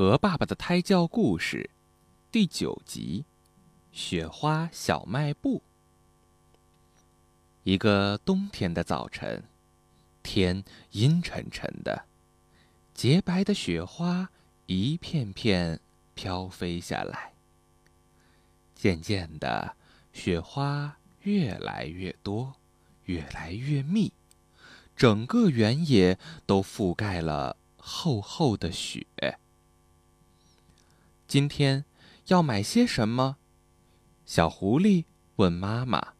和爸爸的胎教故事，第九集：雪花小卖部。一个冬天的早晨，天阴沉沉的，洁白的雪花一片片飘飞下来。渐渐的，雪花越来越多，越来越密，整个原野都覆盖了厚厚的雪。今天要买些什么？小狐狸问妈妈。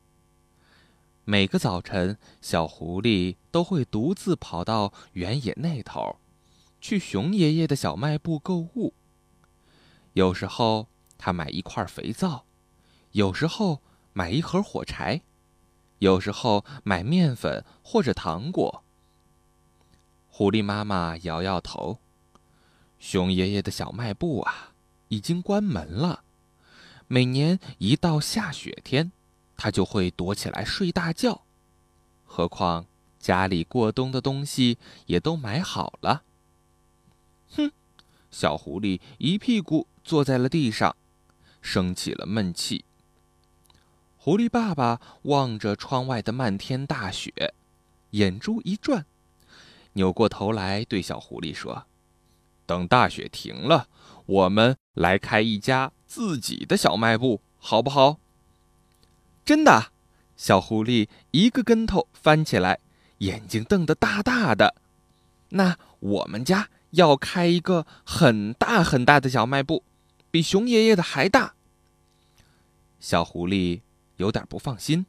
每个早晨，小狐狸都会独自跑到原野那头，去熊爷爷的小卖部购物。有时候，他买一块肥皂；有时候，买一盒火柴；有时候，买面粉或者糖果。狐狸妈妈摇摇头：“熊爷爷的小卖部啊。”已经关门了。每年一到下雪天，他就会躲起来睡大觉。何况家里过冬的东西也都买好了。哼！小狐狸一屁股坐在了地上，生起了闷气。狐狸爸爸望着窗外的漫天大雪，眼珠一转，扭过头来对小狐狸说：“等大雪停了。”我们来开一家自己的小卖部，好不好？真的，小狐狸一个跟头翻起来，眼睛瞪得大大的。那我们家要开一个很大很大的小卖部，比熊爷爷的还大。小狐狸有点不放心，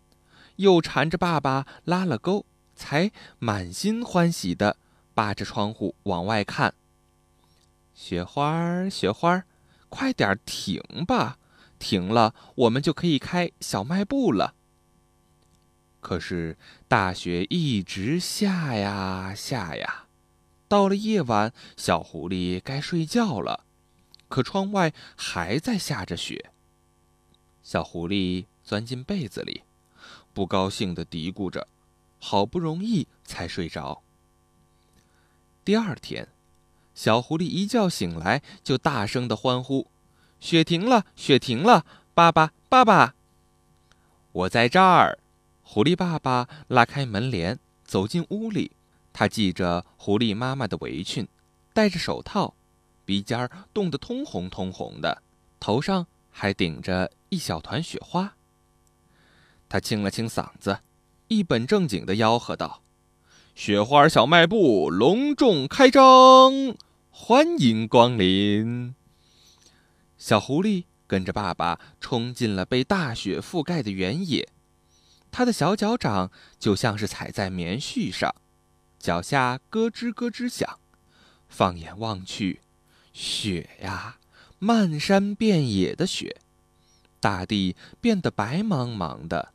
又缠着爸爸拉了钩，才满心欢喜的扒着窗户往外看。雪花儿，雪花儿，快点停吧！停了，我们就可以开小卖部了。可是大雪一直下呀下呀，到了夜晚，小狐狸该睡觉了，可窗外还在下着雪。小狐狸钻进被子里，不高兴的嘀咕着，好不容易才睡着。第二天。小狐狸一觉醒来，就大声的欢呼：“雪停了，雪停了！爸爸，爸爸，我在这儿！”狐狸爸爸拉开门帘，走进屋里。他系着狐狸妈妈的围裙，戴着手套，鼻尖儿冻得通红通红的，头上还顶着一小团雪花。他清了清嗓子，一本正经的吆喝道。雪花小卖部隆重开张，欢迎光临！小狐狸跟着爸爸冲进了被大雪覆盖的原野，他的小脚掌就像是踩在棉絮上，脚下咯吱咯吱响。放眼望去，雪呀，漫山遍野的雪，大地变得白茫茫的。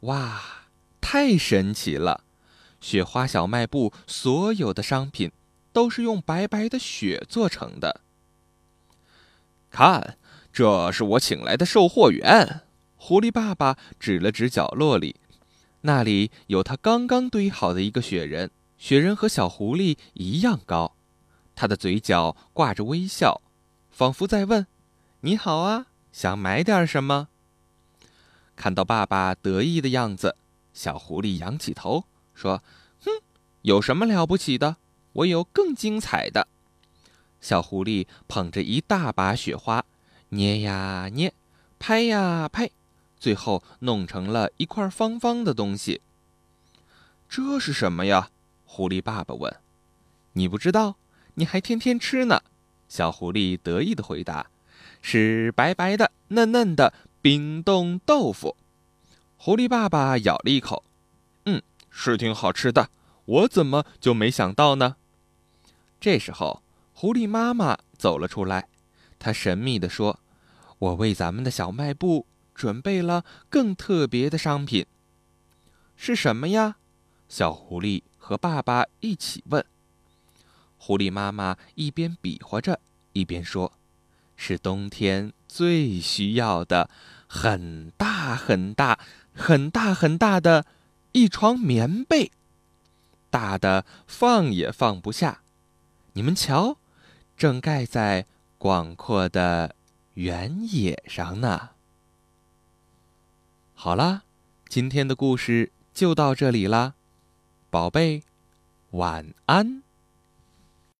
哇，太神奇了！雪花小卖部所有的商品都是用白白的雪做成的。看，这是我请来的售货员。狐狸爸爸指了指角落里，那里有他刚刚堆好的一个雪人。雪人和小狐狸一样高，他的嘴角挂着微笑，仿佛在问：“你好啊，想买点什么？”看到爸爸得意的样子，小狐狸仰起头。说：“哼，有什么了不起的？我有更精彩的。”小狐狸捧着一大把雪花，捏呀捏，拍呀拍，最后弄成了一块方方的东西。这是什么呀？狐狸爸爸问。“你不知道？你还天天吃呢。”小狐狸得意的回答：“是白白的、嫩嫩的冰冻豆腐。”狐狸爸爸咬了一口。是挺好吃的，我怎么就没想到呢？这时候，狐狸妈妈走了出来，她神秘地说：“我为咱们的小卖部准备了更特别的商品。”是什么呀？小狐狸和爸爸一起问。狐狸妈妈一边比划着，一边说：“是冬天最需要的，很大很大、很大很大的。”一床棉被，大的放也放不下。你们瞧，正盖在广阔的原野上呢。好啦，今天的故事就到这里啦，宝贝，晚安。